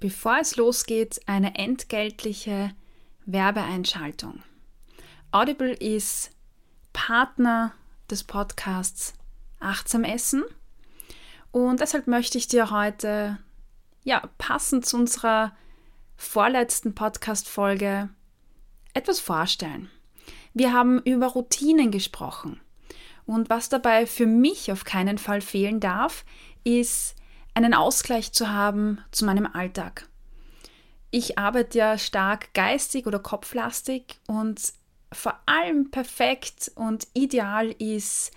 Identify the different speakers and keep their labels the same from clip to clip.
Speaker 1: Bevor es losgeht, eine entgeltliche Werbeeinschaltung. Audible ist Partner des Podcasts Achtsam Essen und deshalb möchte ich dir heute, ja, passend zu unserer vorletzten Podcast-Folge etwas vorstellen. Wir haben über Routinen gesprochen und was dabei für mich auf keinen Fall fehlen darf, ist einen Ausgleich zu haben zu meinem Alltag. Ich arbeite ja stark geistig oder kopflastig und vor allem perfekt und ideal ist,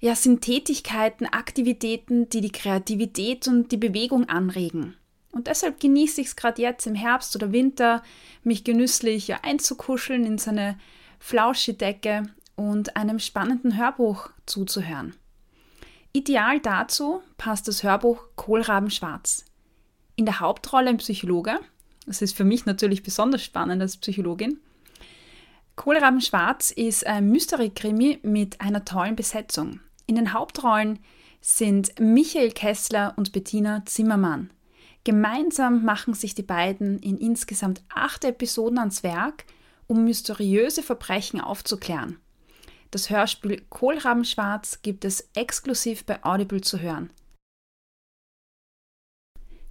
Speaker 1: ja, sind Tätigkeiten, Aktivitäten, die die Kreativität und die Bewegung anregen. Und deshalb genieße ich es gerade jetzt im Herbst oder Winter, mich genüsslich einzukuscheln in so eine Flauschidecke und einem spannenden Hörbuch zuzuhören. Ideal dazu passt das Hörbuch Kohlraben Schwarz. In der Hauptrolle ein Psychologe. Das ist für mich natürlich besonders spannend als Psychologin. Kohlraben Schwarz ist ein Mystery-Krimi mit einer tollen Besetzung. In den Hauptrollen sind Michael Kessler und Bettina Zimmermann. Gemeinsam machen sich die beiden in insgesamt acht Episoden ans Werk, um mysteriöse Verbrechen aufzuklären. Das Hörspiel Kohlrabenschwarz gibt es exklusiv bei Audible zu hören.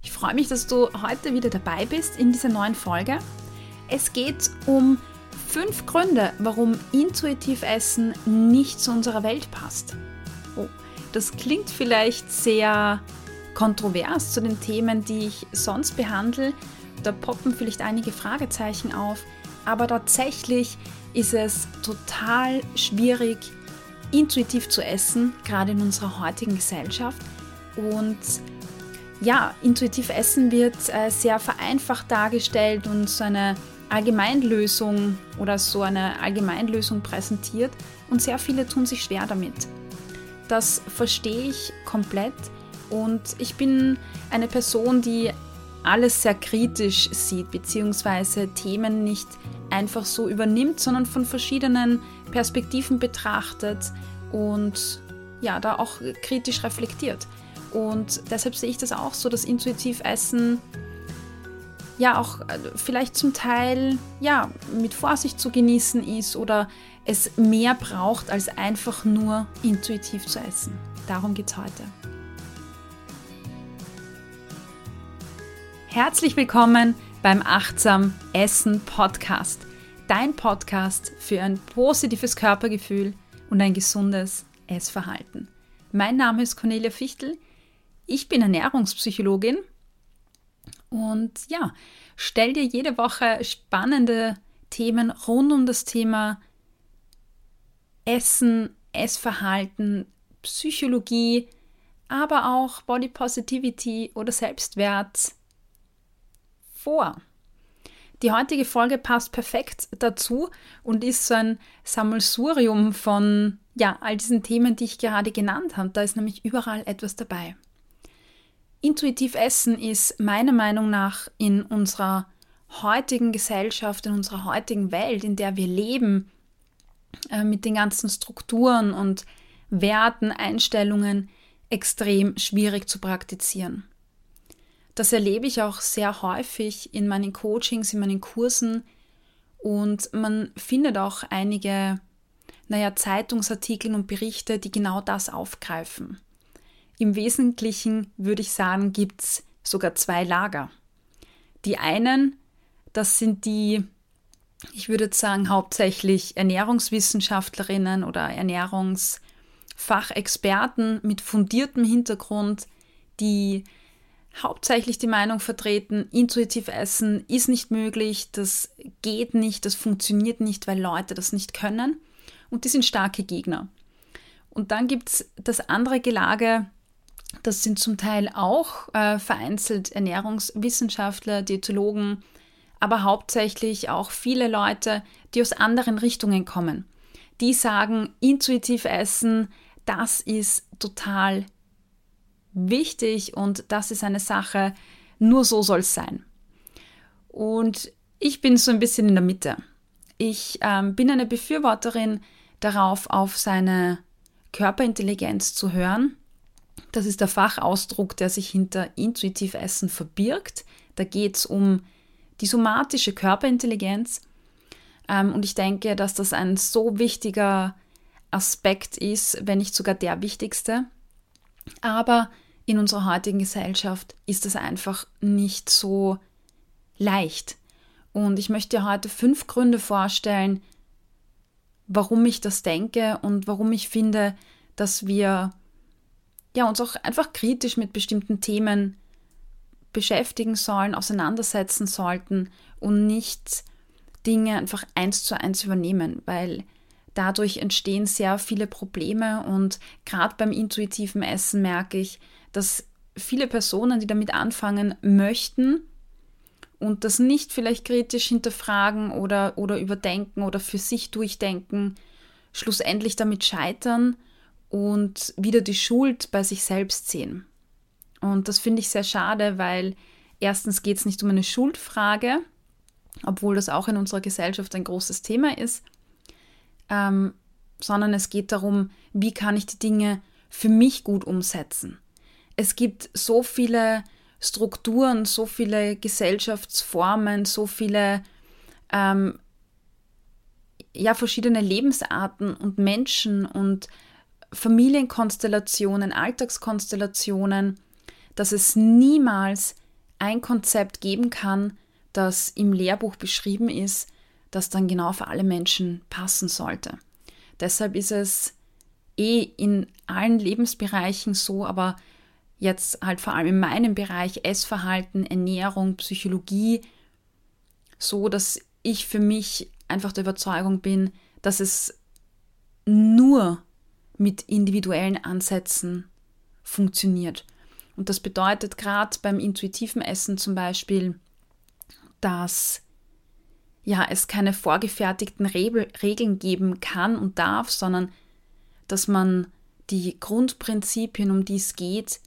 Speaker 1: Ich freue mich, dass du heute wieder dabei bist in dieser neuen Folge. Es geht um fünf Gründe, warum intuitiv Essen nicht zu unserer Welt passt. Oh, das klingt vielleicht sehr kontrovers zu den Themen, die ich sonst behandle. Da poppen vielleicht einige Fragezeichen auf, aber tatsächlich ist es total schwierig, intuitiv zu essen, gerade in unserer heutigen Gesellschaft. Und ja, intuitiv Essen wird äh, sehr vereinfacht dargestellt und so eine Allgemeinlösung oder so eine Allgemeinlösung präsentiert und sehr viele tun sich schwer damit. Das verstehe ich komplett und ich bin eine Person, die alles sehr kritisch sieht, beziehungsweise Themen nicht einfach so übernimmt, sondern von verschiedenen Perspektiven betrachtet und ja, da auch kritisch reflektiert. Und deshalb sehe ich das auch so, dass intuitiv Essen ja auch äh, vielleicht zum Teil ja mit Vorsicht zu genießen ist oder es mehr braucht als einfach nur intuitiv zu essen. Darum geht es heute. Herzlich willkommen beim Achtsam Essen Podcast. Dein Podcast für ein positives Körpergefühl und ein gesundes Essverhalten. Mein Name ist Cornelia Fichtel. Ich bin Ernährungspsychologin und ja, stell dir jede Woche spannende Themen rund um das Thema Essen, Essverhalten, Psychologie, aber auch Body Positivity oder Selbstwert vor. Die heutige Folge passt perfekt dazu und ist so ein Sammelsurium von ja, all diesen Themen, die ich gerade genannt habe. Da ist nämlich überall etwas dabei. Intuitiv Essen ist meiner Meinung nach in unserer heutigen Gesellschaft, in unserer heutigen Welt, in der wir leben, äh, mit den ganzen Strukturen und Werten, Einstellungen extrem schwierig zu praktizieren. Das erlebe ich auch sehr häufig in meinen Coachings, in meinen Kursen und man findet auch einige, naja, Zeitungsartikel und Berichte, die genau das aufgreifen. Im Wesentlichen würde ich sagen, gibt es sogar zwei Lager. Die einen, das sind die, ich würde sagen, hauptsächlich Ernährungswissenschaftlerinnen oder Ernährungsfachexperten mit fundiertem Hintergrund, die hauptsächlich die Meinung vertreten, intuitiv essen ist nicht möglich, das geht nicht, das funktioniert nicht, weil Leute das nicht können. Und die sind starke Gegner. Und dann gibt es das andere Gelage, das sind zum Teil auch äh, vereinzelt Ernährungswissenschaftler, Diätologen, aber hauptsächlich auch viele Leute, die aus anderen Richtungen kommen. Die sagen, intuitiv essen, das ist total wichtig und das ist eine Sache, nur so soll es sein. Und ich bin so ein bisschen in der Mitte. Ich ähm, bin eine Befürworterin darauf, auf seine Körperintelligenz zu hören, Das ist der Fachausdruck, der sich hinter intuitiv Essen verbirgt. Da geht es um die somatische Körperintelligenz. Ähm, und ich denke, dass das ein so wichtiger Aspekt ist, wenn nicht sogar der wichtigste. Aber in unserer heutigen Gesellschaft ist es einfach nicht so leicht. Und ich möchte dir heute fünf Gründe vorstellen, warum ich das denke und warum ich finde, dass wir ja, uns auch einfach kritisch mit bestimmten Themen beschäftigen sollen, auseinandersetzen sollten und nicht Dinge einfach eins zu eins übernehmen, weil dadurch entstehen sehr viele Probleme und gerade beim intuitiven Essen merke ich, dass viele Personen, die damit anfangen möchten und das nicht vielleicht kritisch hinterfragen oder, oder überdenken oder für sich durchdenken, schlussendlich damit scheitern und wieder die Schuld bei sich selbst sehen. Und das finde ich sehr schade, weil erstens geht es nicht um eine Schuldfrage, obwohl das auch in unserer Gesellschaft ein großes Thema ist, ähm, sondern es geht darum, wie kann ich die Dinge für mich gut umsetzen. Es gibt so viele Strukturen, so viele Gesellschaftsformen, so viele ähm, ja, verschiedene Lebensarten und Menschen und Familienkonstellationen, Alltagskonstellationen, dass es niemals ein Konzept geben kann, das im Lehrbuch beschrieben ist, das dann genau für alle Menschen passen sollte. Deshalb ist es eh in allen Lebensbereichen so, aber jetzt halt vor allem in meinem Bereich Essverhalten, Ernährung, Psychologie, so dass ich für mich einfach der Überzeugung bin, dass es nur mit individuellen Ansätzen funktioniert. Und das bedeutet gerade beim intuitiven Essen zum Beispiel, dass ja, es keine vorgefertigten Regeln geben kann und darf, sondern dass man die Grundprinzipien, um die es geht,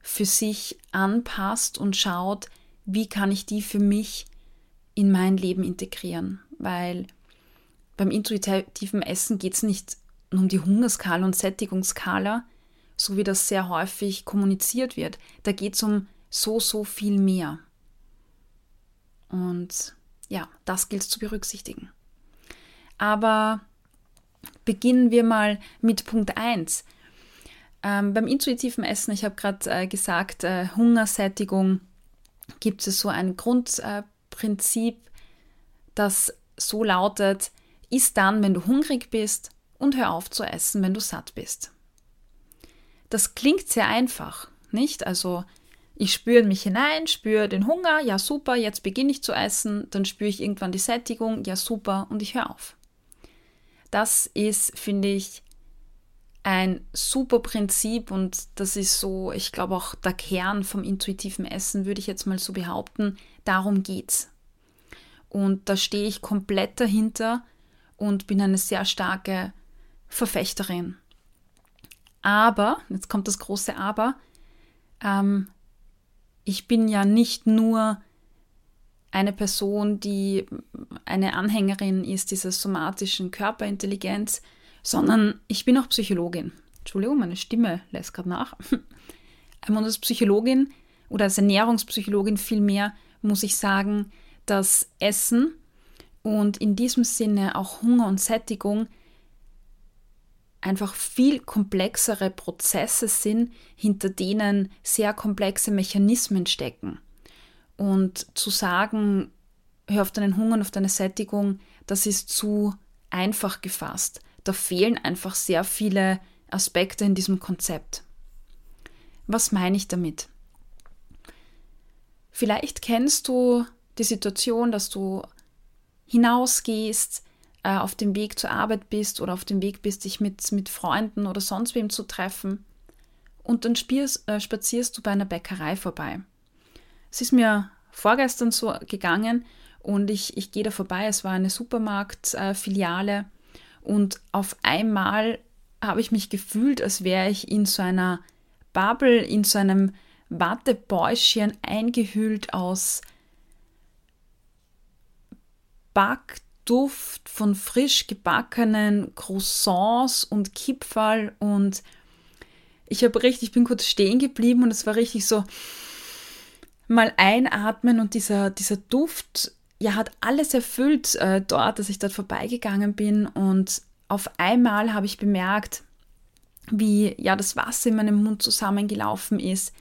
Speaker 1: für sich anpasst und schaut, wie kann ich die für mich in mein Leben integrieren. Weil beim intuitiven Essen geht es nicht um die Hungerskala und Sättigungsskala, so wie das sehr häufig kommuniziert wird. Da geht es um so, so viel mehr. Und ja, das gilt zu berücksichtigen. Aber beginnen wir mal mit Punkt 1. Ähm, beim intuitiven Essen, ich habe gerade äh, gesagt, äh, Hungersättigung, gibt es so ein Grundprinzip, äh, das so lautet, isst dann, wenn du hungrig bist und hör auf zu essen, wenn du satt bist. Das klingt sehr einfach, nicht? Also ich spüre mich hinein, spüre den Hunger, ja super, jetzt beginne ich zu essen, dann spüre ich irgendwann die Sättigung, ja super, und ich höre auf. Das ist, finde ich, ein super Prinzip und das ist so, ich glaube auch der Kern vom intuitiven Essen, würde ich jetzt mal so behaupten. Darum geht's. Und da stehe ich komplett dahinter und bin eine sehr starke Verfechterin. Aber, jetzt kommt das große Aber, ähm, ich bin ja nicht nur eine Person, die eine Anhängerin ist dieser somatischen Körperintelligenz, sondern ich bin auch Psychologin. Entschuldigung, meine Stimme lässt gerade nach. Und als Psychologin oder als Ernährungspsychologin vielmehr muss ich sagen, dass Essen und in diesem Sinne auch Hunger und Sättigung einfach viel komplexere Prozesse sind, hinter denen sehr komplexe Mechanismen stecken. Und zu sagen, hör auf deinen Hunger und auf deine Sättigung, das ist zu einfach gefasst. Da fehlen einfach sehr viele Aspekte in diesem Konzept. Was meine ich damit? Vielleicht kennst du die Situation, dass du hinausgehst, äh, auf dem Weg zur Arbeit bist oder auf dem Weg bist, dich mit, mit Freunden oder sonst wem zu treffen und dann spierst, äh, spazierst du bei einer Bäckerei vorbei. Es ist mir vorgestern so gegangen und ich, ich gehe da vorbei, es war eine Supermarktfiliale äh, und auf einmal habe ich mich gefühlt, als wäre ich in so einer Bubble, in so einem Wattebäuschen eingehüllt aus Back, Duft von frisch gebackenen Croissants und Kipferl und ich habe richtig, ich bin kurz stehen geblieben und es war richtig so mal einatmen und dieser, dieser Duft, ja, hat alles erfüllt äh, dort, dass ich dort vorbeigegangen bin und auf einmal habe ich bemerkt, wie ja das Wasser in meinem Mund zusammengelaufen ist.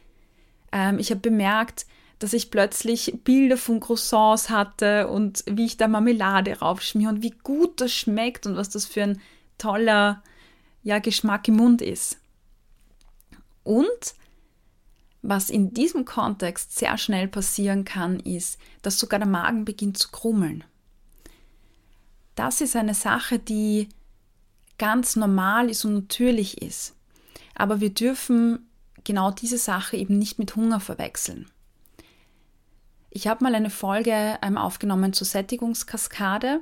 Speaker 1: Ähm, ich habe bemerkt, dass ich plötzlich Bilder von Croissants hatte und wie ich da Marmelade raufschmier und wie gut das schmeckt und was das für ein toller ja, Geschmack im Mund ist. Und was in diesem Kontext sehr schnell passieren kann, ist, dass sogar der Magen beginnt zu krummeln. Das ist eine Sache, die ganz normal ist und natürlich ist. Aber wir dürfen genau diese Sache eben nicht mit Hunger verwechseln. Ich habe mal eine Folge ähm, aufgenommen zur Sättigungskaskade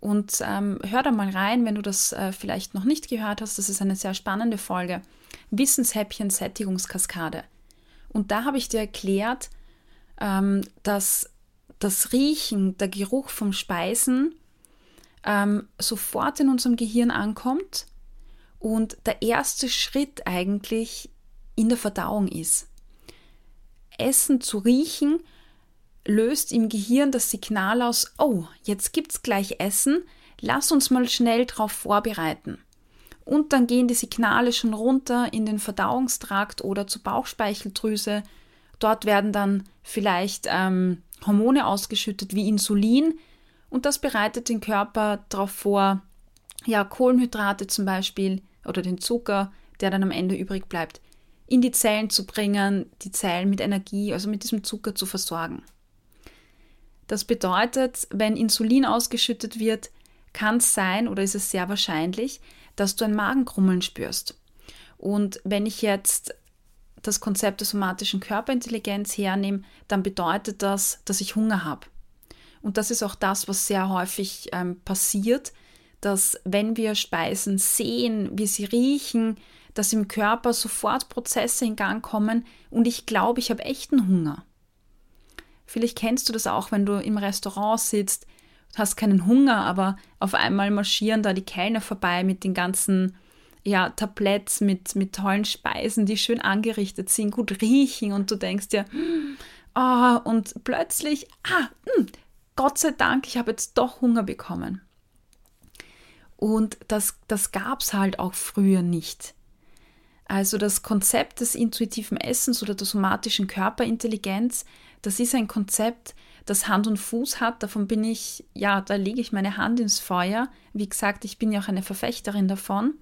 Speaker 1: und ähm, hör da mal rein, wenn du das äh, vielleicht noch nicht gehört hast. Das ist eine sehr spannende Folge. Wissenshäppchen Sättigungskaskade. Und da habe ich dir erklärt, ähm, dass das Riechen, der Geruch vom Speisen ähm, sofort in unserem Gehirn ankommt und der erste Schritt eigentlich in der Verdauung ist. Essen zu riechen löst im Gehirn das Signal aus, oh, jetzt gibt's gleich Essen, lass uns mal schnell darauf vorbereiten. Und dann gehen die Signale schon runter in den Verdauungstrakt oder zur Bauchspeicheldrüse. Dort werden dann vielleicht ähm, Hormone ausgeschüttet wie Insulin und das bereitet den Körper darauf vor, ja, Kohlenhydrate zum Beispiel oder den Zucker, der dann am Ende übrig bleibt, in die Zellen zu bringen, die Zellen mit Energie, also mit diesem Zucker zu versorgen. Das bedeutet, wenn Insulin ausgeschüttet wird, kann es sein oder ist es sehr wahrscheinlich, dass du ein Magenkrummeln spürst. Und wenn ich jetzt das Konzept der somatischen Körperintelligenz hernehme, dann bedeutet das, dass ich Hunger habe. Und das ist auch das, was sehr häufig ähm, passiert, dass wenn wir Speisen sehen, wie sie riechen, dass im Körper sofort Prozesse in Gang kommen und ich glaube, ich habe echten Hunger. Vielleicht kennst du das auch, wenn du im Restaurant sitzt, hast keinen Hunger, aber auf einmal marschieren da die Kellner vorbei mit den ganzen ja, Tabletts mit, mit tollen Speisen, die schön angerichtet sind, gut riechen und du denkst dir, oh, und plötzlich, ah, mh, hm, Gott sei Dank, ich habe jetzt doch Hunger bekommen. Und das, das gab es halt auch früher nicht. Also das Konzept des intuitiven Essens oder der somatischen Körperintelligenz, das ist ein Konzept, das Hand und Fuß hat. Davon bin ich, ja, da lege ich meine Hand ins Feuer. Wie gesagt, ich bin ja auch eine Verfechterin davon.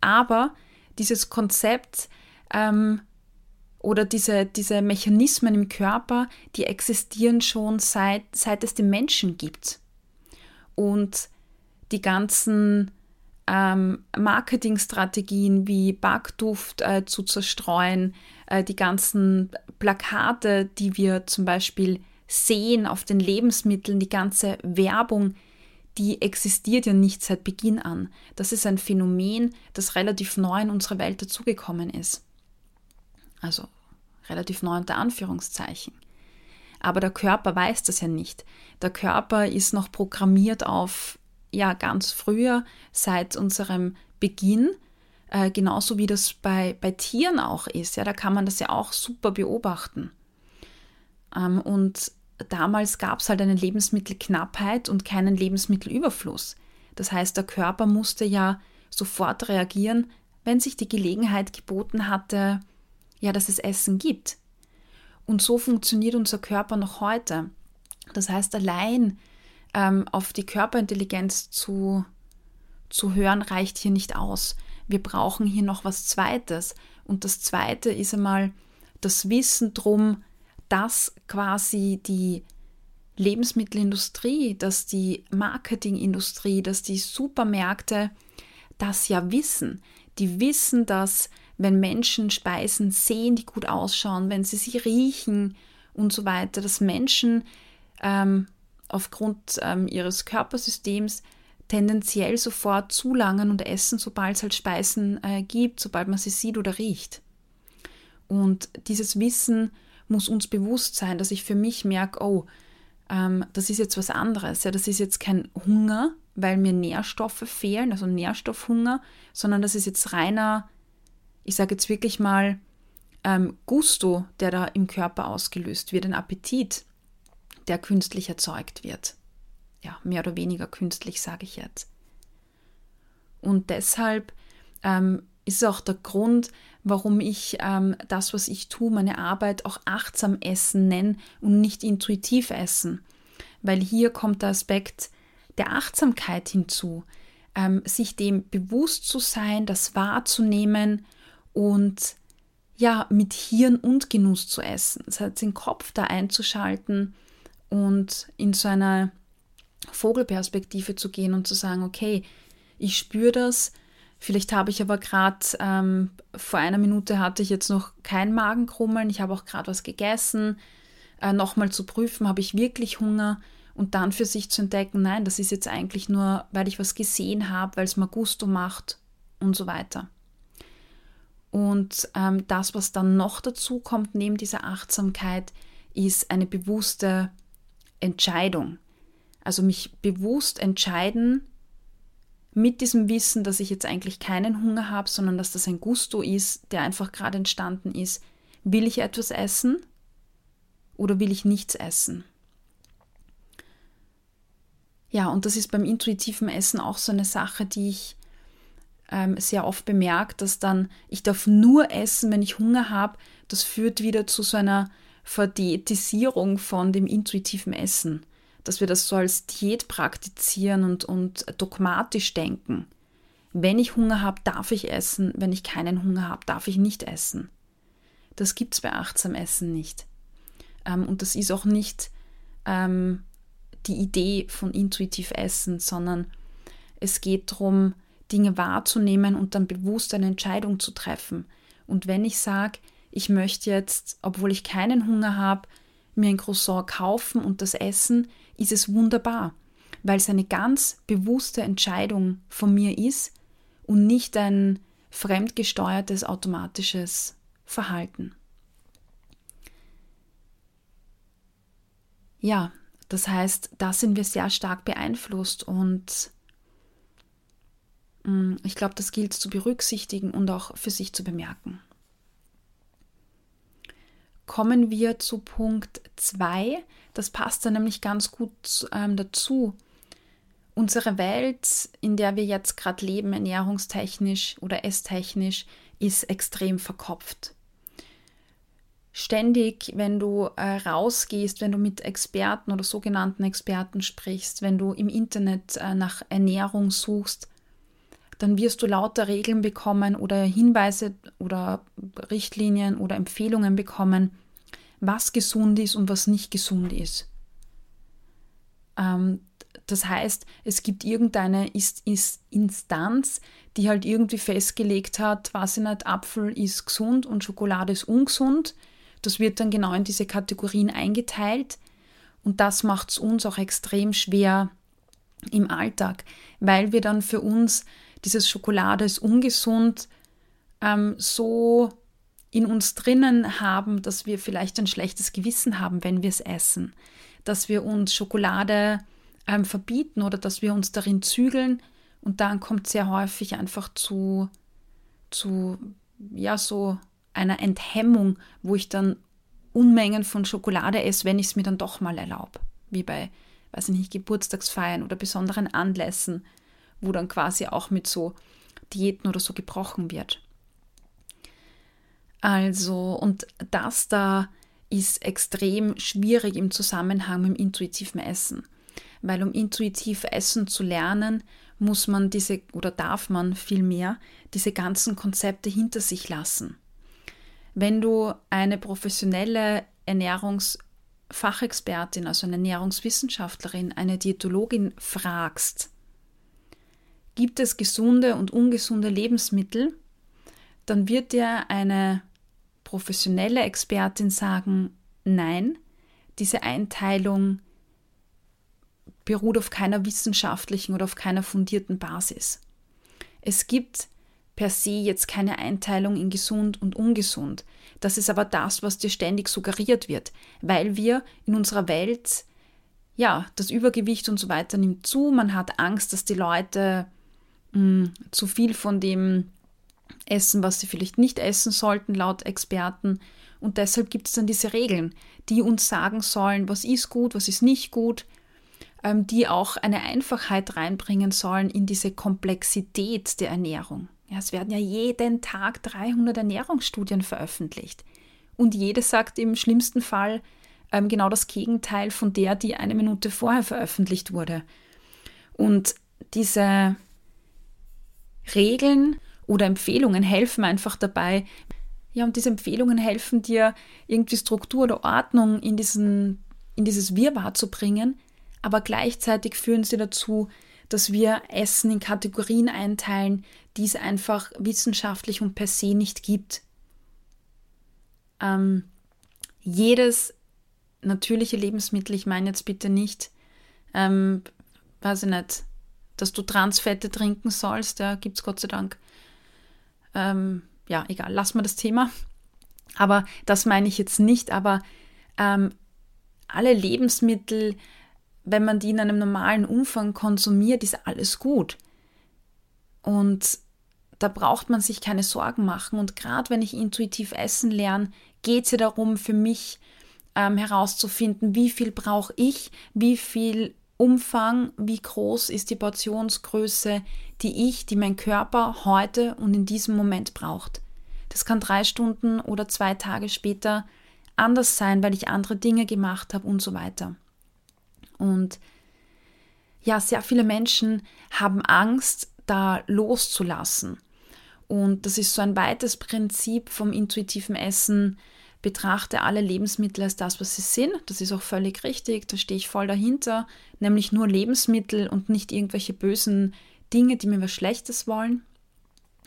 Speaker 1: Aber dieses Konzept ähm, oder diese, diese Mechanismen im Körper, die existieren schon seit, seit es den Menschen gibt. Und die ganzen ähm, Marketingstrategien wie Backduft äh, zu zerstreuen, äh, die ganzen Plakate, die wir zum Beispiel sehen auf den Lebensmitteln, die ganze Werbung, die existiert ja nicht seit Beginn an. Das ist ein Phänomen, das relativ neu in unsere Welt dazugekommen ist. Also relativ neu unter Anführungszeichen. Aber der Körper weiß das ja nicht. Der Körper ist noch programmiert auf ja ganz früher, seit unserem Beginn, äh, genauso wie das bei, bei Tieren auch ist. Ja, da kann man das ja auch super beobachten. Ähm, und damals gab es halt eine Lebensmittelknappheit und keinen Lebensmittelüberfluss. Das heißt, der Körper musste ja sofort reagieren, wenn sich die Gelegenheit geboten hatte, ja, dass es Essen gibt. Und so funktioniert unser Körper noch heute. Das heißt, allein ähm, auf die Körperintelligenz zu, zu hören, reicht hier nicht aus. Wir brauchen hier noch was Zweites. Und das Zweite ist einmal das Wissen drum, dass quasi die Lebensmittelindustrie, dass die Marketingindustrie, dass die Supermärkte das ja wissen. Die wissen, dass wenn Menschen Speisen sehen, die gut ausschauen, wenn sie sie riechen und so weiter, dass Menschen ähm, aufgrund ähm, ihres Körpersystems tendenziell sofort zulangen und essen, sobald es halt Speisen äh, gibt, sobald man sie sieht oder riecht. Und dieses Wissen muss uns bewusst sein, dass ich für mich merke, oh, ähm, das ist jetzt was anderes. Ja, das ist jetzt kein Hunger, weil mir Nährstoffe fehlen, also Nährstoffhunger, sondern das ist jetzt reiner, ich sage jetzt wirklich mal, ähm, Gusto, der da im Körper ausgelöst wird, ein Appetit, der künstlich erzeugt wird. Ja, mehr oder weniger künstlich, sage ich jetzt. Und deshalb ähm, ist auch der Grund, warum ich ähm, das, was ich tue, meine Arbeit auch achtsam essen nenne und nicht intuitiv essen. Weil hier kommt der Aspekt der Achtsamkeit hinzu, ähm, sich dem bewusst zu sein, das wahrzunehmen und ja, mit Hirn und Genuss zu essen. Das heißt, den Kopf da einzuschalten und in so eine Vogelperspektive zu gehen und zu sagen, okay, ich spüre das, vielleicht habe ich aber gerade, ähm, vor einer Minute hatte ich jetzt noch kein Magenkrummeln, ich habe auch gerade was gegessen, äh, nochmal zu prüfen, habe ich wirklich Hunger? Und dann für sich zu entdecken, nein, das ist jetzt eigentlich nur, weil ich was gesehen habe, weil es mir Gusto macht und so weiter. Und ähm, das, was dann noch dazu kommt, neben dieser Achtsamkeit, ist eine bewusste Entscheidung. Also mich bewusst entscheiden, mit diesem Wissen, dass ich jetzt eigentlich keinen Hunger habe, sondern dass das ein Gusto ist, der einfach gerade entstanden ist. Will ich etwas essen oder will ich nichts essen? Ja, und das ist beim intuitiven Essen auch so eine Sache, die ich ähm, sehr oft bemerkt, dass dann, ich darf nur essen, wenn ich Hunger habe. Das führt wieder zu so einer Verdiätisierung von dem intuitiven Essen. Dass wir das so als Diät praktizieren und, und dogmatisch denken. Wenn ich Hunger habe, darf ich essen. Wenn ich keinen Hunger habe, darf ich nicht essen. Das gibt es bei achtsam Essen nicht. Ähm, und das ist auch nicht ähm, die Idee von intuitiv Essen, sondern es geht darum, Dinge wahrzunehmen und dann bewusst eine Entscheidung zu treffen. Und wenn ich sage, ich möchte jetzt, obwohl ich keinen Hunger habe, mir ein Croissant kaufen und das essen, ist es wunderbar, weil es eine ganz bewusste Entscheidung von mir ist und nicht ein fremdgesteuertes automatisches Verhalten. Ja, das heißt, da sind wir sehr stark beeinflusst und Mm, ich glaube, das gilt zu berücksichtigen und auch für sich zu bemerken. Kommen wir zu Punkt 2. Das passt da nämlich ganz gut ähm, dazu. Unsere Welt, in der wir jetzt gerade leben, ernährungstechnisch oder esstechnisch, ist extrem verkopft. Ständig, wenn du äh, rausgehst, wenn du mit Experten oder sogenannten Experten sprichst, wenn du im Internet äh, nach Ernährung suchst, dann wirst du lauter Regeln bekommen oder Hinweise oder Richtlinien oder Empfehlungen bekommen, was gesund ist und was nicht gesund ist. Ähm, das heißt, es gibt irgendeine ist, ist Instanz, die halt irgendwie festgelegt hat, was in nicht, Apfel ist gesund und Schokolade ist ungesund. Das wird dann genau in diese Kategorien eingeteilt. Und das macht es uns auch extrem schwer im Alltag, weil wir dann für uns dieses Schokolade ist ungesund, ähm, so in uns drinnen haben, dass wir vielleicht ein schlechtes Gewissen haben, wenn wir es essen, dass wir uns Schokolade ähm, verbieten oder dass wir uns darin zügeln und dann kommt sehr häufig einfach zu, zu ja, so einer Enthemmung, wo ich dann Unmengen von Schokolade esse, wenn ich es mir dann doch mal erlaube, wie bei, weiß ich nicht, Geburtstagsfeiern oder besonderen Anlässen wo dann quasi auch mit so Diäten oder so gebrochen wird. Also, und das da ist extrem schwierig im Zusammenhang mit dem intuitiven Essen. Weil um intuitiv essen zu lernen, muss man diese oder darf man vielmehr diese ganzen Konzepte hinter sich lassen. Wenn du eine professionelle Ernährungsfachexpertin, also eine Ernährungswissenschaftlerin, eine Diätologin fragst, gibt es gesunde und ungesunde Lebensmittel, dann wird dir eine professionelle Expertin sagen, nein, diese Einteilung beruht auf keiner wissenschaftlichen oder auf keiner fundierten Basis. Es gibt per se jetzt keine Einteilung in gesund und ungesund. Das ist aber das, was dir ständig suggeriert wird, weil wir in unserer Welt, ja, das Übergewicht und so weiter nimmt zu. Man hat Angst, dass die Leute mh, zu viel von dem essen, was sie vielleicht nicht essen sollten, laut Experten. Und deshalb gibt es dann diese Regeln, die uns sagen sollen, was ist gut, was ist nicht gut, ähm, die auch eine Einfachheit reinbringen sollen in diese Komplexität der Ernährung. Ja, es werden ja jeden Tag 300 Ernährungsstudien veröffentlicht. Und jede sagt im schlimmsten Fall ähm, genau das Gegenteil von der, die eine Minute vorher veröffentlicht wurde. Und diese Regeln oder Empfehlungen helfen einfach dabei. Ja, und diese Empfehlungen helfen dir, irgendwie Struktur oder Ordnung in, diesen, in dieses Wirrwarr zu bringen, aber gleichzeitig führen sie dazu, dass wir Essen in Kategorien einteilen, die es einfach wissenschaftlich und per se nicht gibt. Ähm, jedes natürliche Lebensmittel, ich meine jetzt bitte nicht, ähm, weiß ich nicht, dass du Transfette trinken sollst, ja, gibt es Gott sei Dank. Ähm, ja, egal, lass mal das Thema. Aber das meine ich jetzt nicht, aber ähm, alle Lebensmittel, wenn man die in einem normalen Umfang konsumiert, ist alles gut. Und da braucht man sich keine Sorgen machen. Und gerade wenn ich intuitiv essen lerne, geht es ja darum, für mich ähm, herauszufinden, wie viel brauche ich, wie viel Umfang, wie groß ist die Portionsgröße, die ich, die mein Körper heute und in diesem Moment braucht. Das kann drei Stunden oder zwei Tage später anders sein, weil ich andere Dinge gemacht habe und so weiter. Und ja, sehr viele Menschen haben Angst, da loszulassen. Und das ist so ein weites Prinzip vom intuitiven Essen. Betrachte alle Lebensmittel als das, was sie sind. Das ist auch völlig richtig, da stehe ich voll dahinter. Nämlich nur Lebensmittel und nicht irgendwelche bösen Dinge, die mir was Schlechtes wollen.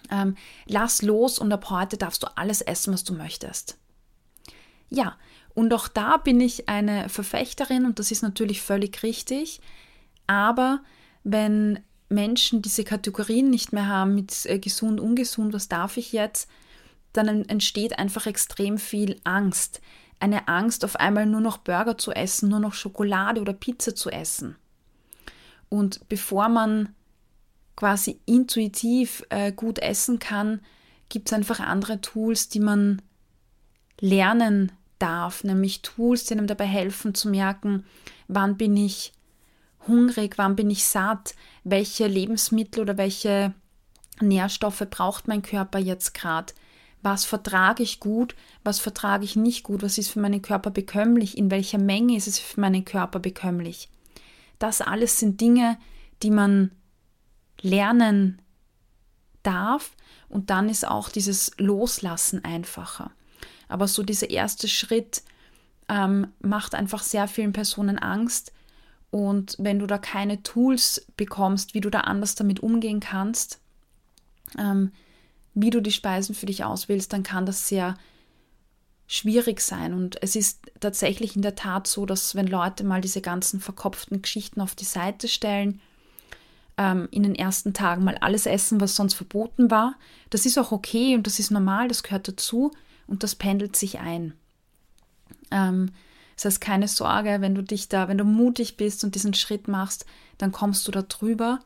Speaker 1: Ähm, lass los und ab heute darfst du alles essen, was du möchtest. Ja, und auch da bin ich eine Verfechterin und das ist natürlich völlig richtig. Aber wenn Menschen diese Kategorien nicht mehr haben mit äh, gesund, ungesund, was darf ich jetzt, dann entsteht einfach extrem viel Angst. Eine Angst, auf einmal nur noch Burger zu essen, nur noch Schokolade oder Pizza zu essen. Und bevor man quasi intuitiv äh, gut essen kann, gibt es einfach andere Tools, die man lernen darf, nämlich Tools, die einem dabei helfen zu merken, wann bin ich hungrig, wann bin ich satt, welche Lebensmittel oder welche Nährstoffe braucht mein Körper jetzt gerade, was vertrage ich gut, was vertrage ich nicht gut, was ist für meinen Körper bekömmlich, in welcher Menge ist es für meinen Körper bekömmlich. Das alles sind Dinge, die man lernen darf und dann ist auch dieses Loslassen einfacher. Aber so dieser erste Schritt ähm, macht einfach sehr vielen Personen Angst. Und wenn du da keine Tools bekommst, wie du da anders damit umgehen kannst, ähm, wie du die Speisen für dich auswählst, dann kann das sehr schwierig sein. Und es ist tatsächlich in der Tat so, dass wenn Leute mal diese ganzen verkopften Geschichten auf die Seite stellen, ähm, in den ersten Tagen mal alles essen, was sonst verboten war, das ist auch okay und das ist normal, das gehört dazu und das pendelt sich ein. Ähm, das heißt, keine Sorge, wenn du dich da, wenn du mutig bist und diesen Schritt machst, dann kommst du da drüber.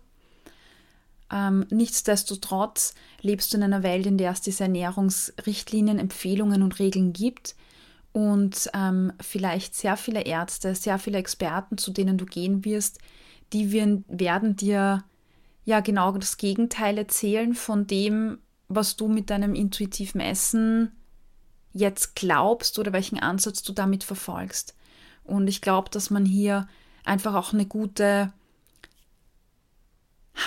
Speaker 1: Ähm, nichtsdestotrotz lebst du in einer Welt, in der es diese Ernährungsrichtlinien, Empfehlungen und Regeln gibt und ähm, vielleicht sehr viele Ärzte, sehr viele Experten, zu denen du gehen wirst, die wir, werden dir ja genau das Gegenteil erzählen von dem, was du mit deinem intuitiven Essen jetzt glaubst oder welchen Ansatz du damit verfolgst. Und ich glaube, dass man hier einfach auch eine gute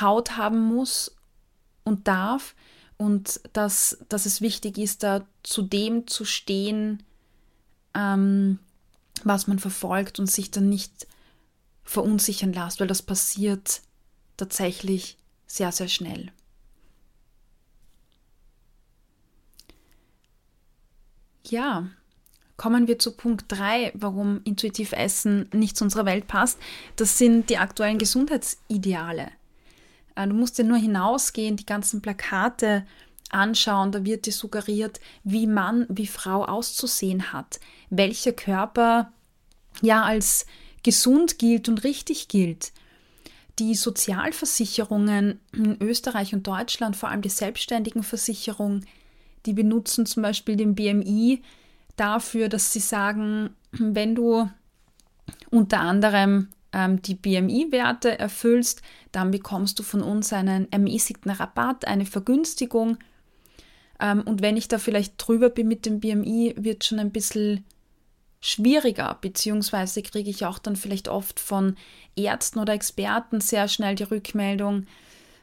Speaker 1: Haut haben muss und darf und dass, dass es wichtig ist, da zu dem zu stehen, ähm, was man verfolgt und sich dann nicht verunsichern lässt, weil das passiert tatsächlich sehr, sehr schnell. Ja, kommen wir zu Punkt 3, warum intuitiv Essen nicht zu unserer Welt passt. Das sind die aktuellen Gesundheitsideale. Äh, du musst ja nur hinausgehen, die ganzen Plakate anschauen, da wird dir suggeriert, wie Mann, wie Frau auszusehen hat, welcher Körper ja als gesund gilt und richtig gilt. die Sozialversicherungen in Österreich und Deutschland, vor allem die selbstständigen Versicherungen, die benutzen zum Beispiel den BMI dafür, dass sie sagen, wenn du unter anderem ähm, die BMI-Werte erfüllst, dann bekommst du von uns einen ermäßigten Rabatt, eine Vergünstigung. Ähm, und wenn ich da vielleicht drüber bin mit dem BMI, wird schon ein bisschen schwieriger, beziehungsweise kriege ich auch dann vielleicht oft von Ärzten oder Experten sehr schnell die Rückmeldung,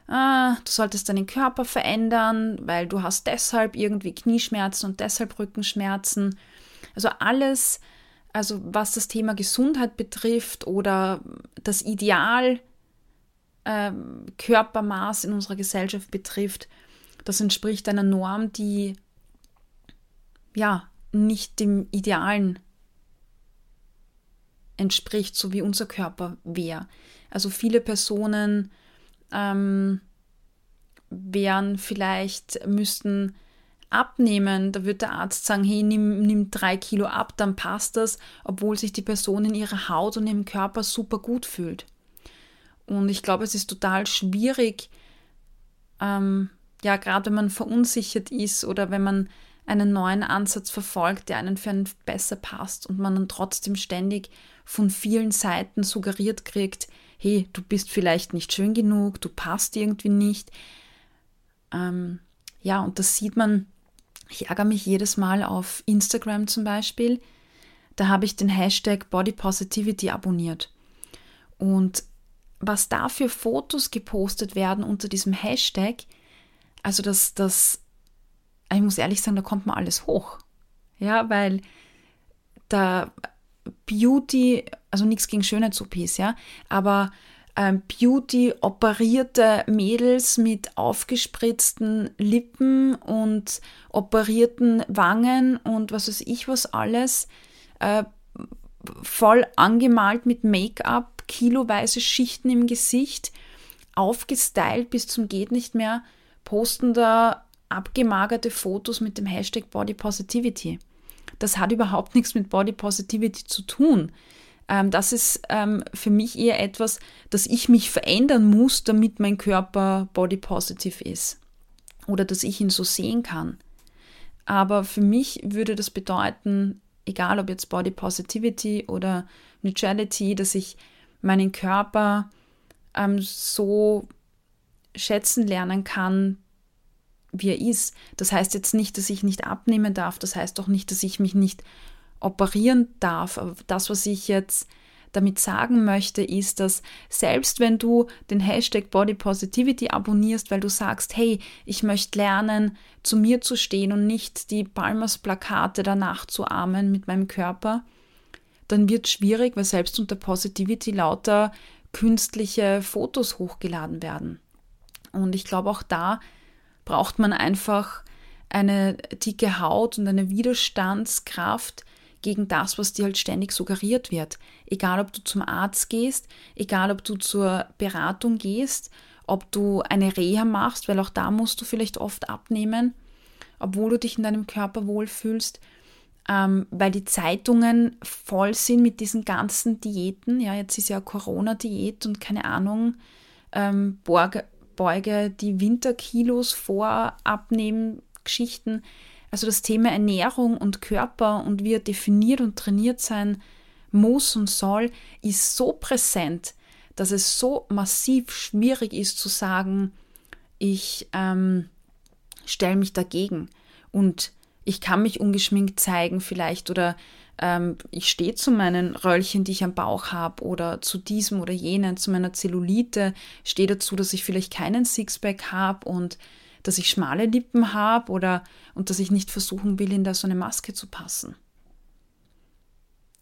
Speaker 1: ah, du solltest deinen Körper verändern, weil du hast deshalb irgendwie Knieschmerzen und deshalb Rückenschmerzen. Also alles, also was das Thema Gesundheit betrifft oder das Ideal äh, Körpermaß in unserer Gesellschaft betrifft, das entspricht einer Norm, die ja nicht dem Idealen entspricht, so wie unser Körper wäre. Also viele Personen ähm, wären vielleicht, müssten abnehmen, da wird der Arzt sagen, hey, nimm, nimm drei Kilo ab, dann passt das, obwohl sich die Person in ihrer Haut und im Körper super gut fühlt. Und ich glaube, es ist total schwierig, ähm, ja, gerade wenn man verunsichert ist oder wenn man einen neuen Ansatz verfolgt, der einen für einen besser passt und man dann trotzdem ständig von vielen Seiten suggeriert kriegt, hey, du bist vielleicht nicht schön genug, du passt irgendwie nicht. Ähm, ja, und das sieht man ich ärgere mich jedes Mal auf Instagram zum Beispiel. Da habe ich den Hashtag Body Positivity abonniert. Und was da für Fotos gepostet werden unter diesem Hashtag, also das, das, ich muss ehrlich sagen, da kommt man alles hoch. Ja, weil da Beauty, also nichts gegen Schönheits-OPs, ja, aber ähm, Beauty-operierte Mädels mit aufgespritzten Lippen und operierten Wangen und was weiß ich was alles, äh, voll angemalt mit Make-up, kiloweise Schichten im Gesicht, aufgestylt bis zum geht nicht mehr, posten da abgemagerte Fotos mit dem Hashtag Body Positivity. Das hat überhaupt nichts mit Body Positivity zu tun. Ähm, das ist ähm, für mich eher etwas, dass ich mich verändern muss, damit mein Körper body positive ist oder dass ich ihn so sehen kann. Aber für mich würde das bedeuten, egal ob jetzt Body Positivity oder Neutrality, dass ich meinen Körper ähm, so schätzen lernen kann, wie er ist. Das heißt jetzt nicht, dass ich nicht abnehmen darf, das heißt auch nicht, dass ich mich nicht operieren darf. Aber das, was ich jetzt damit sagen möchte, ist, dass selbst wenn du den Hashtag Body Positivity abonnierst, weil du sagst, hey, ich möchte lernen, zu mir zu stehen und nicht die Palmers-Plakate danach zu armen mit meinem Körper, dann wird es schwierig, weil selbst unter Positivity lauter künstliche Fotos hochgeladen werden. Und ich glaube, auch da braucht man einfach eine dicke Haut und eine Widerstandskraft, gegen das, was dir halt ständig suggeriert wird. Egal, ob du zum Arzt gehst, egal, ob du zur Beratung gehst, ob du eine Reha machst, weil auch da musst du vielleicht oft abnehmen, obwohl du dich in deinem Körper wohlfühlst, ähm, weil die Zeitungen voll sind mit diesen ganzen Diäten. Ja, jetzt ist ja Corona-Diät und keine Ahnung, ähm, Borge, Beuge die Winterkilos vor, abnehmen, Geschichten. Also das Thema Ernährung und Körper und wie er definiert und trainiert sein muss und soll, ist so präsent, dass es so massiv schwierig ist zu sagen, ich ähm, stelle mich dagegen und ich kann mich ungeschminkt zeigen vielleicht oder ähm, ich stehe zu meinen Röllchen, die ich am Bauch habe oder zu diesem oder jenen, zu meiner Zellulite, stehe dazu, dass ich vielleicht keinen Sixpack habe und dass ich schmale Lippen habe oder und dass ich nicht versuchen will, in da so eine Maske zu passen.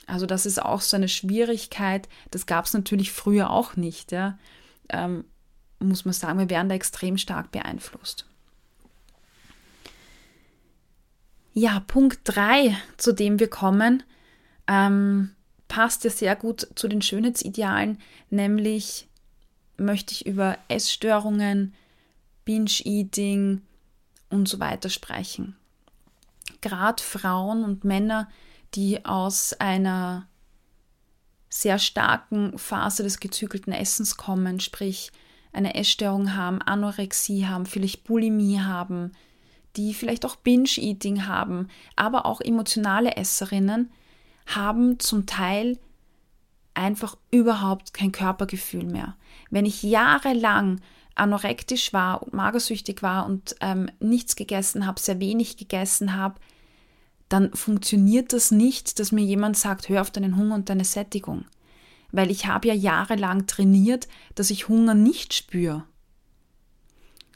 Speaker 1: Also das ist auch so eine Schwierigkeit. Das gab es natürlich früher auch nicht. Ja. Ähm, muss man sagen, wir werden da extrem stark beeinflusst. Ja, Punkt 3, zu dem wir kommen, ähm, passt ja sehr gut zu den Schönheitsidealen, nämlich möchte ich über Essstörungen, Binge-Eating und so weiter sprechen. Gerade Frauen und Männer, die aus einer sehr starken Phase des gezügelten Essens kommen, sprich eine Essstörung haben, Anorexie haben, vielleicht Bulimie haben, die vielleicht auch Binge-Eating haben, aber auch emotionale Esserinnen, haben zum Teil einfach überhaupt kein Körpergefühl mehr. Wenn ich jahrelang anorektisch war und magersüchtig war und ähm, nichts gegessen habe, sehr wenig gegessen habe, dann funktioniert das nicht, dass mir jemand sagt, hör auf deinen Hunger und deine Sättigung. Weil ich habe ja jahrelang trainiert, dass ich Hunger nicht spüre.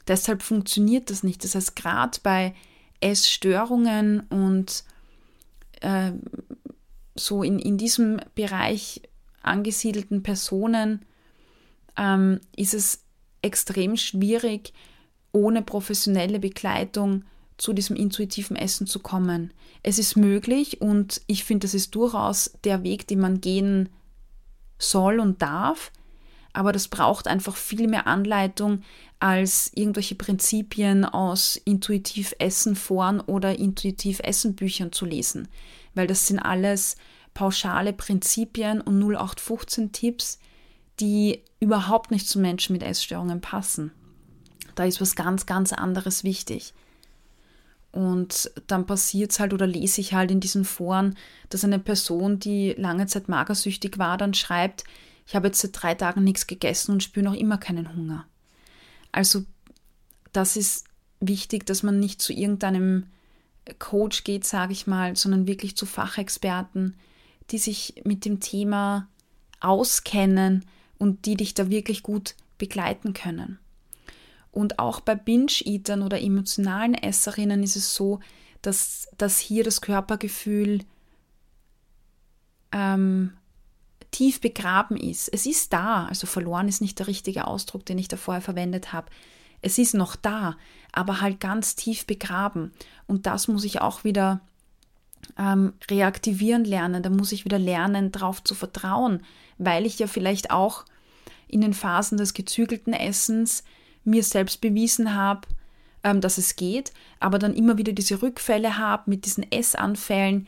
Speaker 1: Deshalb funktioniert das nicht. Das heißt, gerade bei Essstörungen und äh, so in, in diesem Bereich angesiedelten Personen ähm, ist es extrem schwierig, ohne professionelle Begleitung zu diesem intuitiven Essen zu kommen. Es ist möglich und ich finde, das ist durchaus der Weg, den man gehen soll und darf, aber das braucht einfach viel mehr Anleitung als irgendwelche Prinzipien aus intuitiv Essen Foren oder intuitiv Essen Büchern zu lesen, weil das sind alles pauschale Prinzipien und 0815 Tipps, die überhaupt nicht zu Menschen mit Essstörungen passen. Da ist was ganz, ganz anderes wichtig. Und dann passiert es halt oder lese ich halt in diesen Foren, dass eine Person, die lange Zeit magersüchtig war, dann schreibt, ich habe jetzt seit drei Tagen nichts gegessen und spüre noch immer keinen Hunger. Also das ist wichtig, dass man nicht zu irgendeinem Coach geht, sage ich mal, sondern wirklich zu Fachexperten, die sich mit dem Thema auskennen und die dich da wirklich gut begleiten können. Und auch bei Binge-Eatern oder emotionalen Esserinnen ist es so, dass, dass hier das Körpergefühl ähm, tief begraben ist. Es ist da, also verloren ist nicht der richtige Ausdruck, den ich da vorher verwendet habe. Es ist noch da, aber halt ganz tief begraben. Und das muss ich auch wieder ähm, reaktivieren lernen. Da muss ich wieder lernen, darauf zu vertrauen, weil ich ja vielleicht auch in den Phasen des gezügelten Essens mir selbst bewiesen habe, ähm, dass es geht, aber dann immer wieder diese Rückfälle habe mit diesen Essanfällen,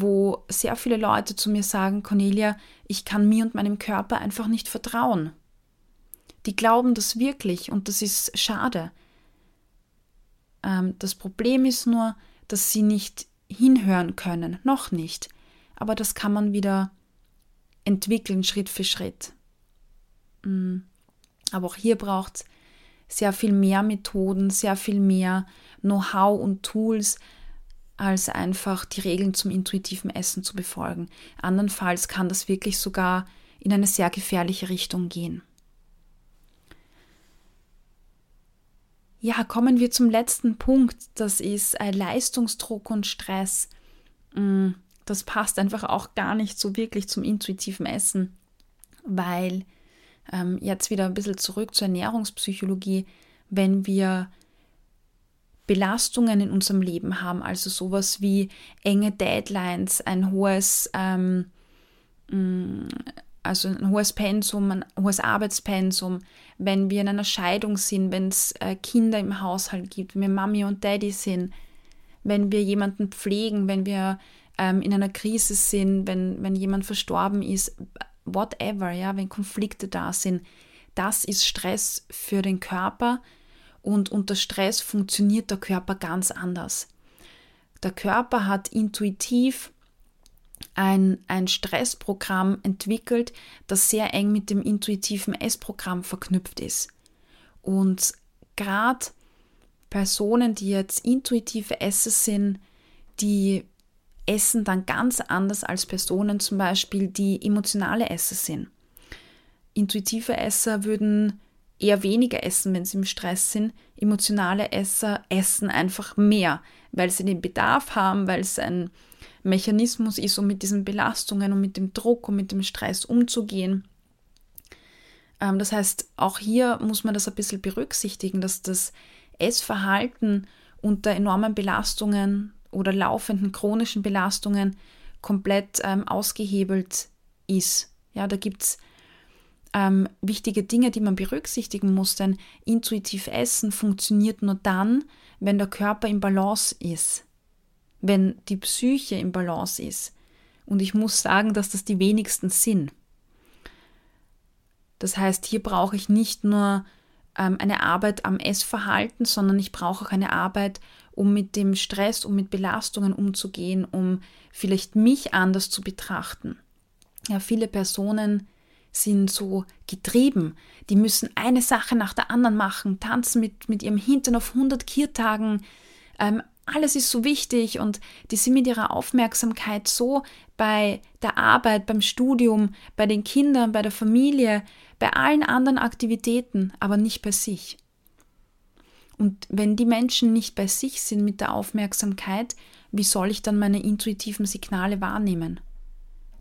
Speaker 1: wo sehr viele Leute zu mir sagen, Cornelia, ich kann mir und meinem Körper einfach nicht vertrauen. Die glauben das wirklich und das ist schade. Ähm, das Problem ist nur, dass sie nicht hinhören können, noch nicht. Aber das kann man wieder entwickeln, Schritt für Schritt. Mm. Aber auch hier braucht es sehr viel mehr Methoden, sehr viel mehr Know-how und Tools, als einfach die Regeln zum intuitiven Essen zu befolgen. Andernfalls kann das wirklich sogar in eine sehr gefährliche Richtung gehen. Ja, kommen wir zum letzten Punkt. Das ist Leistungsdruck und Stress. Mm, das passt einfach auch gar nicht so wirklich zum intuitiven Essen, weil ähm, jetzt wieder ein bisschen zurück zur Ernährungspsychologie, wenn wir Belastungen in unserem Leben haben, also sowas wie enge Deadlines, ein hohes, ähm, mm, also ein hohes Pensum, ein hohes Arbeitspensum, wenn wir in einer Scheidung sind, wenn es äh, Kinder im Haushalt gibt, wenn wir Mami und Daddy sind, wenn wir jemanden pflegen, wenn wir ähm, in einer Krise sind, wenn, wenn jemand verstorben ist, whatever, ja, wenn Konflikte da sind, das ist Stress für den Körper und unter Stress funktioniert der Körper ganz anders. Der Körper hat intuitiv ein, ein Stressprogramm entwickelt, das sehr eng mit dem intuitiven Essprogramm verknüpft ist. Und gerade Personen, die jetzt intuitive Esser sind, die essen dann ganz anders als Personen zum Beispiel, die emotionale Esser sind. Intuitive Esser würden eher weniger essen, wenn sie im Stress sind. Emotionale Esser essen einfach mehr, weil sie den Bedarf haben, weil es ein Mechanismus ist, um mit diesen Belastungen und mit dem Druck und mit dem Stress umzugehen. Ähm, das heißt, auch hier muss man das ein bisschen berücksichtigen, dass das Essverhalten unter enormen Belastungen oder laufenden chronischen Belastungen komplett ähm, ausgehebelt ist. Ja, da gibt es ähm, wichtige Dinge, die man berücksichtigen muss, denn intuitiv Essen funktioniert nur dann, wenn der Körper im Balance ist, wenn die Psyche im Balance ist. Und ich muss sagen, dass das die wenigsten sind. Das heißt, hier brauche ich nicht nur ähm, eine Arbeit am Essverhalten, sondern ich brauche auch eine Arbeit, um mit dem Stress, um mit Belastungen umzugehen, um vielleicht mich anders zu betrachten. Ja, viele Personen sind so getrieben. Die müssen eine Sache nach der anderen machen, tanzen mit, mit ihrem Hintern auf 100 Kiertagen. Ähm, alles ist so wichtig und die sind mit ihrer Aufmerksamkeit so bei der Arbeit, beim Studium, bei den Kindern, bei der Familie, bei allen anderen Aktivitäten, aber nicht bei sich. Und wenn die Menschen nicht bei sich sind mit der Aufmerksamkeit, wie soll ich dann meine intuitiven Signale wahrnehmen?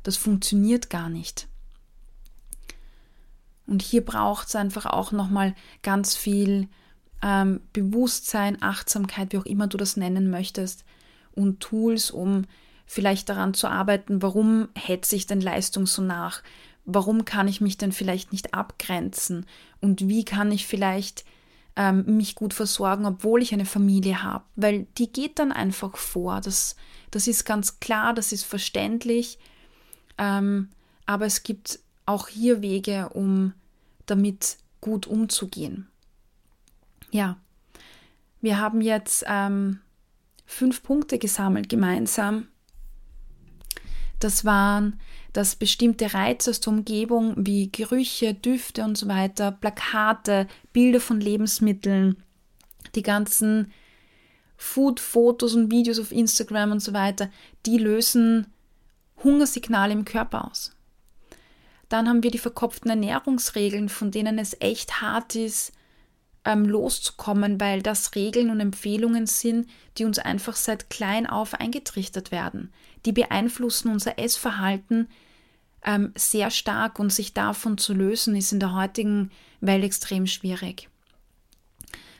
Speaker 1: Das funktioniert gar nicht. Und hier braucht es einfach auch nochmal ganz viel ähm, Bewusstsein, Achtsamkeit, wie auch immer du das nennen möchtest, und Tools, um vielleicht daran zu arbeiten, warum hetze ich denn Leistung so nach? Warum kann ich mich denn vielleicht nicht abgrenzen? Und wie kann ich vielleicht ähm, mich gut versorgen, obwohl ich eine Familie habe? Weil die geht dann einfach vor. Das, das ist ganz klar, das ist verständlich. Ähm, aber es gibt auch hier Wege, um damit gut umzugehen. Ja, wir haben jetzt ähm, fünf Punkte gesammelt gemeinsam. Das waren, dass bestimmte Reize aus der Umgebung wie Gerüche, Düfte und so weiter, Plakate, Bilder von Lebensmitteln, die ganzen Food-Fotos und Videos auf Instagram und so weiter, die lösen Hungersignale im Körper aus. Dann haben wir die verkopften Ernährungsregeln, von denen es echt hart ist, ähm, loszukommen, weil das Regeln und Empfehlungen sind, die uns einfach seit klein auf eingetrichtert werden. Die beeinflussen unser Essverhalten ähm, sehr stark und sich davon zu lösen, ist in der heutigen Welt extrem schwierig.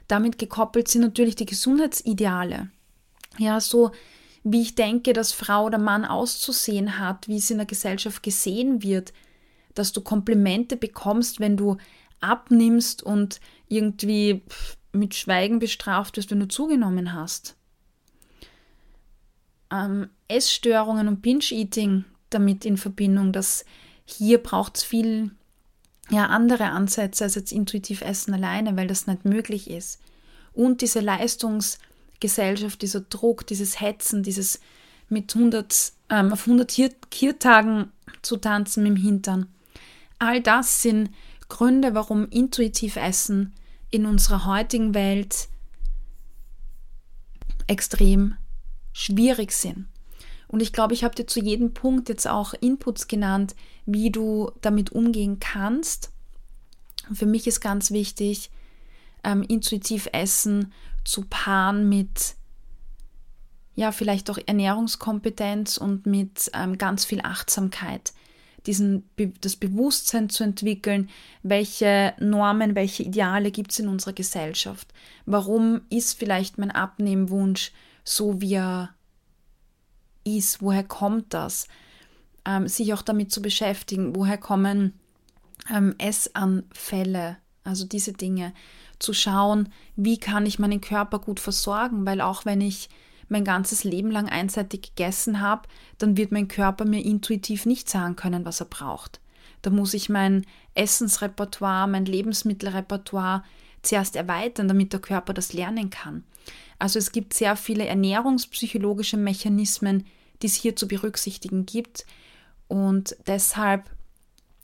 Speaker 1: Damit gekoppelt sind natürlich die Gesundheitsideale. Ja, so wie ich denke, dass Frau oder Mann auszusehen hat, wie es in der Gesellschaft gesehen wird, dass du Komplimente bekommst, wenn du abnimmst und irgendwie mit Schweigen bestraft wirst, wenn du zugenommen hast. Ähm, Essstörungen und Binge-Eating damit in Verbindung, dass hier braucht es viel ja, andere Ansätze als jetzt intuitiv Essen alleine, weil das nicht möglich ist. Und diese Leistungsgesellschaft, dieser Druck, dieses Hetzen, dieses mit 100, ähm, auf 100 Kiertagen zu tanzen mit dem Hintern. All das sind Gründe, warum intuitiv Essen in unserer heutigen Welt extrem schwierig sind. Und ich glaube, ich habe dir zu jedem Punkt jetzt auch Inputs genannt, wie du damit umgehen kannst. Für mich ist ganz wichtig, ähm, intuitiv Essen zu paaren mit ja, vielleicht auch Ernährungskompetenz und mit ähm, ganz viel Achtsamkeit diesen, das Bewusstsein zu entwickeln, welche Normen, welche Ideale gibt es in unserer Gesellschaft. Warum ist vielleicht mein Abnehmwunsch so, wie er ist? Woher kommt das? Ähm, sich auch damit zu beschäftigen, woher kommen ähm, Essanfälle, also diese Dinge, zu schauen, wie kann ich meinen Körper gut versorgen, weil auch wenn ich mein ganzes Leben lang einseitig gegessen habe, dann wird mein Körper mir intuitiv nicht sagen können, was er braucht. Da muss ich mein Essensrepertoire, mein Lebensmittelrepertoire zuerst erweitern, damit der Körper das lernen kann. Also es gibt sehr viele ernährungspsychologische Mechanismen, die es hier zu berücksichtigen gibt. Und deshalb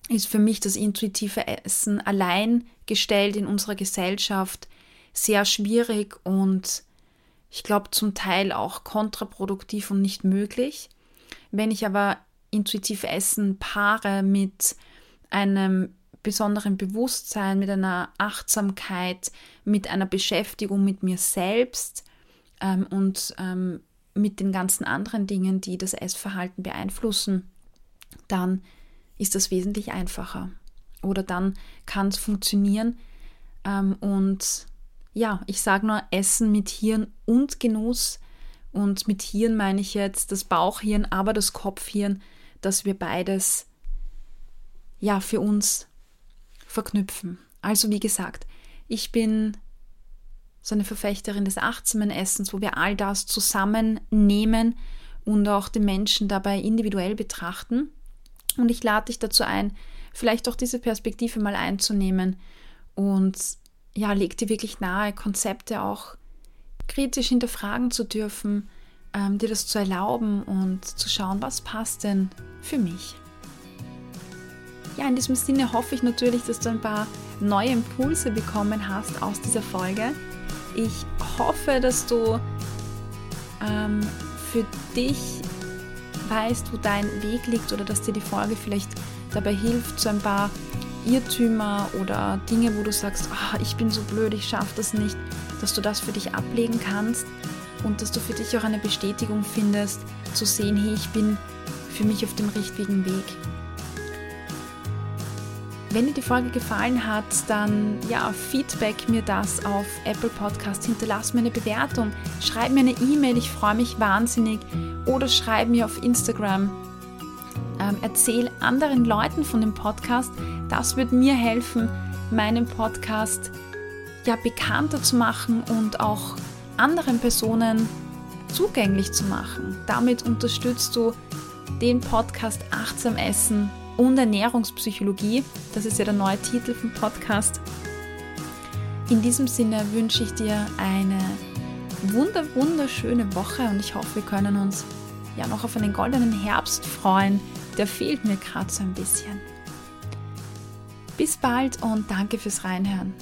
Speaker 1: ist für mich das intuitive Essen allein gestellt in unserer Gesellschaft sehr schwierig und ich glaube zum Teil auch kontraproduktiv und nicht möglich. Wenn ich aber intuitiv Essen paare mit einem besonderen Bewusstsein, mit einer Achtsamkeit, mit einer Beschäftigung mit mir selbst ähm, und ähm, mit den ganzen anderen Dingen, die das Essverhalten beeinflussen, dann ist das wesentlich einfacher. Oder dann kann es funktionieren ähm, und ja, ich sage nur Essen mit Hirn und Genuss. Und mit Hirn meine ich jetzt das Bauchhirn, aber das Kopfhirn, dass wir beides ja für uns verknüpfen. Also wie gesagt, ich bin so eine Verfechterin des achtsamen Essens, wo wir all das zusammennehmen und auch den Menschen dabei individuell betrachten. Und ich lade dich dazu ein, vielleicht auch diese Perspektive mal einzunehmen und ja, leg dir wirklich nahe, Konzepte auch kritisch hinterfragen zu dürfen, ähm, dir das zu erlauben und zu schauen, was passt denn für mich. Ja, in diesem Sinne hoffe ich natürlich, dass du ein paar neue Impulse bekommen hast aus dieser Folge. Ich hoffe, dass du ähm, für dich weißt, wo dein Weg liegt oder dass dir die Folge vielleicht dabei hilft, so ein paar Irrtümer oder Dinge, wo du sagst, oh, ich bin so blöd, ich schaffe das nicht, dass du das für dich ablegen kannst und dass du für dich auch eine Bestätigung findest, zu sehen, hey, ich bin für mich auf dem richtigen Weg. Wenn dir die Folge gefallen hat, dann ja, feedback mir das auf Apple Podcast, hinterlass mir eine Bewertung, schreib mir eine E-Mail, ich freue mich wahnsinnig oder schreib mir auf Instagram. Ähm, erzähl anderen Leuten von dem Podcast. Das wird mir helfen, meinen Podcast ja bekannter zu machen und auch anderen Personen zugänglich zu machen. Damit unterstützt du den Podcast Achtsam Essen und Ernährungspsychologie. Das ist ja der neue Titel vom Podcast. In diesem Sinne wünsche ich dir eine wunder wunderschöne Woche und ich hoffe, wir können uns ja noch auf einen goldenen Herbst freuen. Der fehlt mir gerade so ein bisschen. Bis bald und danke fürs Reinhören.